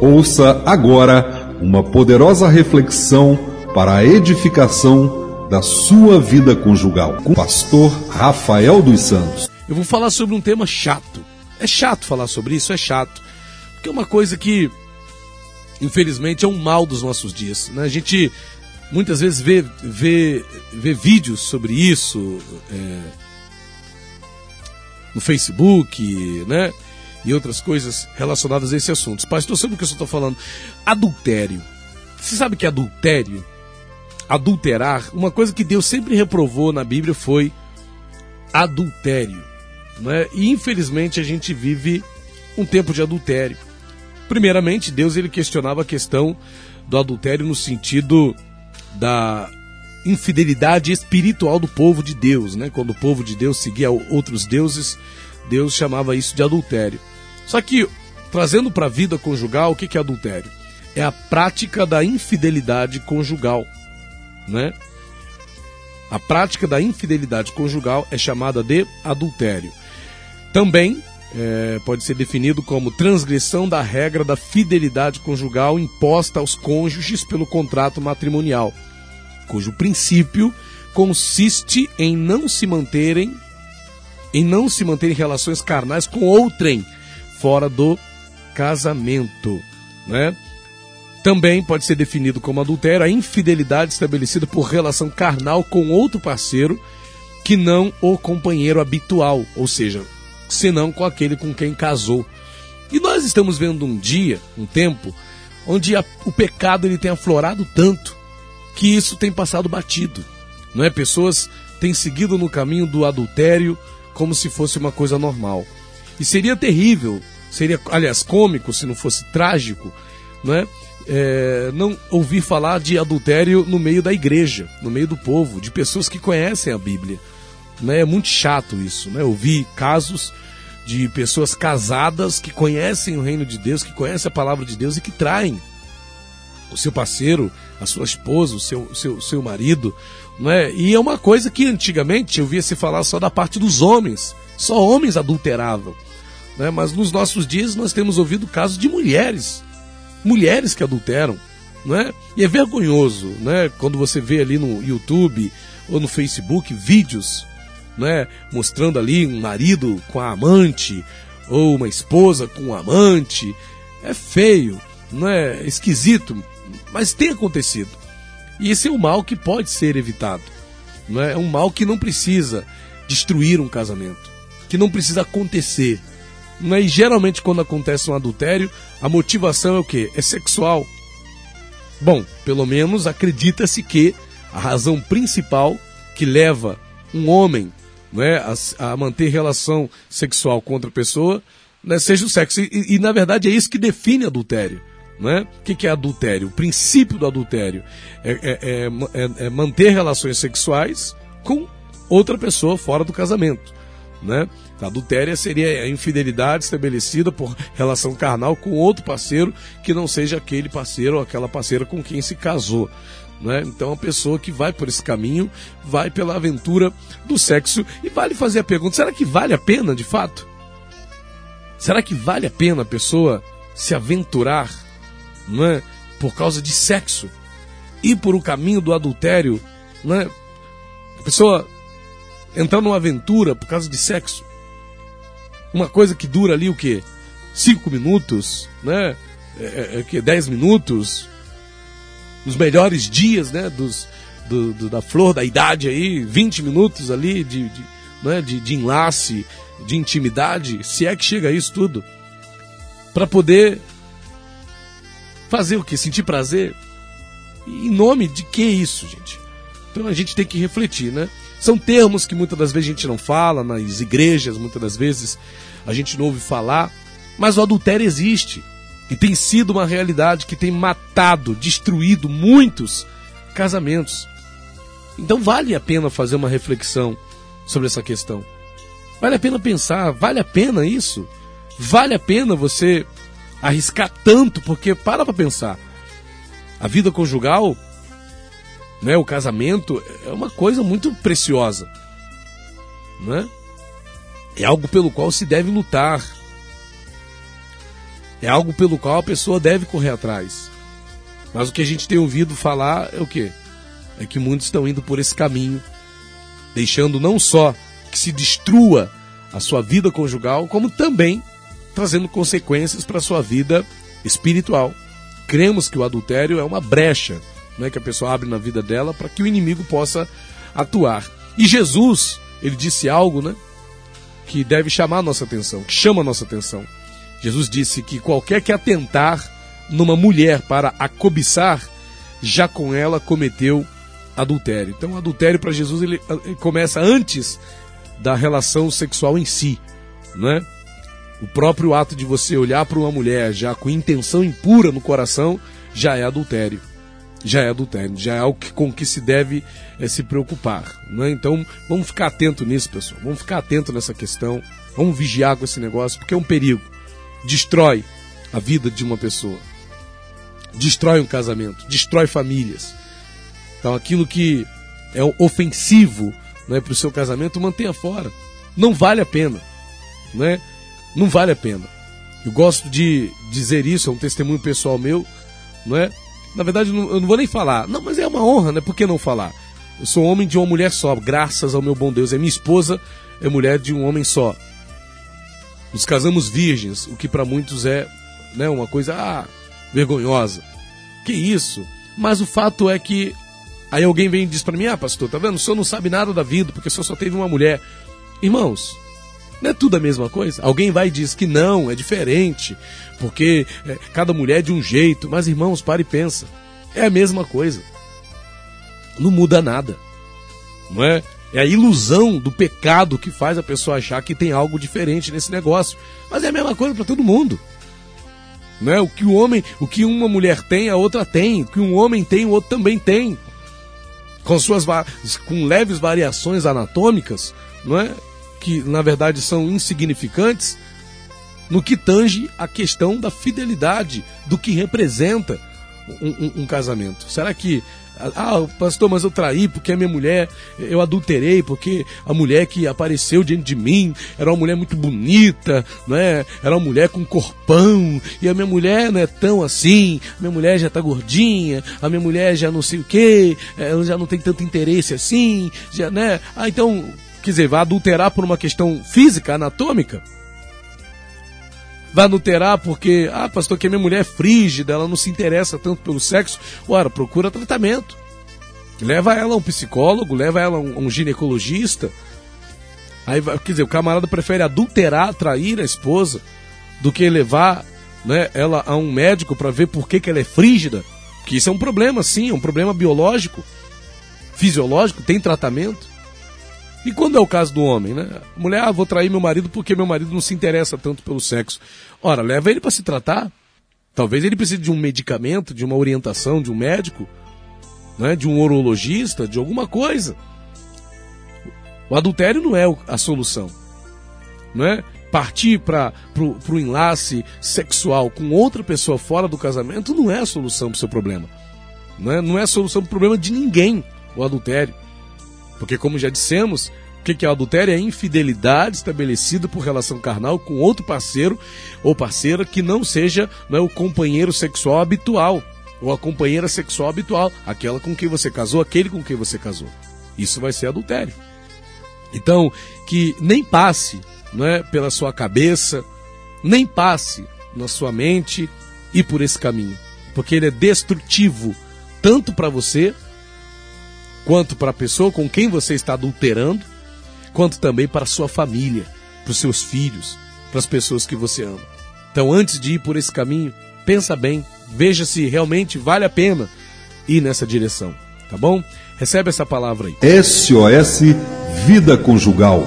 Ouça agora uma poderosa reflexão para a edificação da sua vida conjugal com o pastor Rafael dos Santos. Eu vou falar sobre um tema chato. É chato falar sobre isso, é chato. Porque é uma coisa que, infelizmente, é um mal dos nossos dias. Né? A gente muitas vezes vê, vê, vê vídeos sobre isso é, no Facebook, né? E outras coisas relacionadas a esse assunto. Pastor, sobre o que eu estou falando? Adultério. Você sabe que adultério, adulterar, uma coisa que Deus sempre reprovou na Bíblia foi adultério. Né? E infelizmente a gente vive um tempo de adultério. Primeiramente, Deus ele questionava a questão do adultério no sentido da infidelidade espiritual do povo de Deus, né? Quando o povo de Deus seguia outros deuses, Deus chamava isso de adultério. Só que trazendo para a vida conjugal, o que é adultério? É a prática da infidelidade conjugal, né? A prática da infidelidade conjugal é chamada de adultério. Também é, pode ser definido como transgressão da regra da fidelidade conjugal imposta aos cônjuges pelo contrato matrimonial, cujo princípio consiste em não se manterem em não se manterem relações carnais com outrem fora do casamento, né? Também pode ser definido como adultério a infidelidade estabelecida por relação carnal com outro parceiro que não o companheiro habitual, ou seja, senão com aquele com quem casou. E nós estamos vendo um dia, um tempo, onde a, o pecado ele tem aflorado tanto que isso tem passado batido. Não é? Pessoas têm seguido no caminho do adultério como se fosse uma coisa normal. E seria terrível, seria, aliás, cômico se não fosse trágico, não é? É, não ouvir falar de adultério no meio da igreja, no meio do povo, de pessoas que conhecem a Bíblia. Né? É muito chato isso, né? Ouvir casos de pessoas casadas que conhecem o reino de Deus, que conhecem a palavra de Deus e que traem o seu parceiro, a sua esposa, o seu, seu, seu marido. Né? E é uma coisa que antigamente eu via se falar só da parte dos homens. Só homens adulteravam. Né? Mas nos nossos dias nós temos ouvido casos de mulheres. Mulheres que adulteram. Né? E é vergonhoso né? quando você vê ali no YouTube ou no Facebook vídeos né, mostrando ali um marido com a amante ou uma esposa com um amante. É feio, não é esquisito, mas tem acontecido. E esse é um mal que pode ser evitado. Não é? é um mal que não precisa destruir um casamento, que não precisa acontecer. Não é? E geralmente quando acontece um adultério, a motivação é o quê? É sexual. Bom, pelo menos acredita-se que a razão principal que leva um homem né, a, a manter relação sexual com outra pessoa, né, seja o sexo. E, e, na verdade é isso que define adultério. Né? O que, que é adultério? O princípio do adultério é, é, é, é, é manter relações sexuais com outra pessoa fora do casamento. Né? Adultéria seria a infidelidade estabelecida por relação carnal com outro parceiro que não seja aquele parceiro ou aquela parceira com quem se casou. Né? Então, a pessoa que vai por esse caminho vai pela aventura do sexo e vale fazer a pergunta: será que vale a pena de fato? Será que vale a pena a pessoa se aventurar não é, por causa de sexo? Ir por o caminho do adultério? Não é? A pessoa entrar numa aventura por causa de sexo? Uma coisa que dura ali o quê? Cinco minutos, né? É, é, é que dez minutos, nos melhores dias, né, dos, do, do, da flor da idade aí, 20 minutos ali de, de, né, de, de enlace, de intimidade, se é que chega a isso tudo, para poder fazer o que? Sentir prazer? Em nome de que isso, gente? Então a gente tem que refletir, né? São termos que muitas das vezes a gente não fala, nas igrejas muitas das vezes a gente não ouve falar, mas o adultério existe. E tem sido uma realidade que tem matado, destruído muitos casamentos. Então vale a pena fazer uma reflexão sobre essa questão. Vale a pena pensar, vale a pena isso? Vale a pena você arriscar tanto, porque para para pensar. A vida conjugal, né, o casamento é uma coisa muito preciosa, né? É algo pelo qual se deve lutar, É algo pelo qual a pessoa deve correr atrás. Mas o que a gente tem ouvido falar é o quê? É que muitos estão indo por esse caminho, deixando não só que se destrua a sua vida conjugal, como também trazendo consequências para a sua vida espiritual. Cremos que o adultério é uma brecha né, que a pessoa abre na vida dela para que o inimigo possa atuar. E Jesus, ele disse algo né, que deve chamar a nossa atenção, que chama a nossa atenção. Jesus disse que qualquer que atentar numa mulher para a cobiçar, já com ela cometeu adultério. Então, o adultério para Jesus ele, ele, começa antes da relação sexual em si, né? O próprio ato de você olhar para uma mulher já com intenção impura no coração já é adultério. Já é adultério, já é algo que, com que se deve é, se preocupar. Né? Então, vamos ficar atento nisso, pessoal. Vamos ficar atento nessa questão. Vamos vigiar com esse negócio, porque é um perigo. Destrói a vida de uma pessoa. Destrói um casamento, destrói famílias. Então, aquilo que é ofensivo né, para o seu casamento, mantenha fora. Não vale a pena. Né? Não vale a pena. Eu gosto de dizer isso, é um testemunho pessoal meu, não é? Na verdade, eu não vou nem falar. Não, mas é uma honra, né? Por que não falar? Eu sou homem de uma mulher só, graças ao meu bom Deus. É minha esposa é mulher de um homem só. Nos casamos virgens, o que para muitos é né, uma coisa ah, vergonhosa. Que isso? Mas o fato é que aí alguém vem e diz para mim: "Ah, pastor, tá vendo? O senhor não sabe nada da vida, porque o senhor só teve uma mulher". Irmãos, não é tudo a mesma coisa? Alguém vai e diz que não, é diferente, porque é, cada mulher é de um jeito. Mas, irmãos, para e pensa. É a mesma coisa. Não muda nada. Não é? É a ilusão do pecado que faz a pessoa achar que tem algo diferente nesse negócio. Mas é a mesma coisa para todo mundo. Não é? O que o homem, o que uma mulher tem, a outra tem. O que um homem tem, o outro também tem. Com suas com leves variações anatômicas, não é? Que na verdade são insignificantes, no que tange a questão da fidelidade, do que representa um, um, um casamento. Será que ah, pastor, mas eu traí porque a minha mulher, eu adulterei porque a mulher que apareceu diante de mim era uma mulher muito bonita, não é? Era uma mulher com corpão, e a minha mulher não é tão assim, a minha mulher já tá gordinha, a minha mulher já não sei o que, ela já não tem tanto interesse assim, já, né? Ah, então quer dizer, vai adulterar por uma questão física, anatômica? Vai adulterar porque, ah, pastor, que minha mulher é frígida, ela não se interessa tanto pelo sexo. Ora, procura tratamento. Leva ela a um psicólogo, leva ela a um, um ginecologista. Aí, quer dizer, o camarada prefere adulterar, trair a esposa, do que levar né, ela a um médico para ver por que, que ela é frígida. Que isso é um problema, sim, é um problema biológico, fisiológico, tem tratamento. E quando é o caso do homem, né? Mulher, ah, vou trair meu marido porque meu marido não se interessa tanto pelo sexo. Ora, leva ele para se tratar. Talvez ele precise de um medicamento, de uma orientação de um médico, né? de um urologista, de alguma coisa. O adultério não é a solução. Não é? Partir para o enlace sexual com outra pessoa fora do casamento não é a solução para o seu problema. Não é, não é a solução para o problema de ninguém, o adultério. Porque, como já dissemos, o que é o adultério? É a infidelidade estabelecida por relação carnal com outro parceiro ou parceira que não seja não é, o companheiro sexual habitual ou a companheira sexual habitual, aquela com quem você casou, aquele com quem você casou. Isso vai ser adultério. Então, que nem passe não é, pela sua cabeça, nem passe na sua mente e por esse caminho, porque ele é destrutivo tanto para você quanto para a pessoa com quem você está adulterando, quanto também para a sua família, para os seus filhos, para as pessoas que você ama. Então, antes de ir por esse caminho, pensa bem, veja se realmente vale a pena ir nessa direção, tá bom? Recebe essa palavra aí. SOS Vida Conjugal.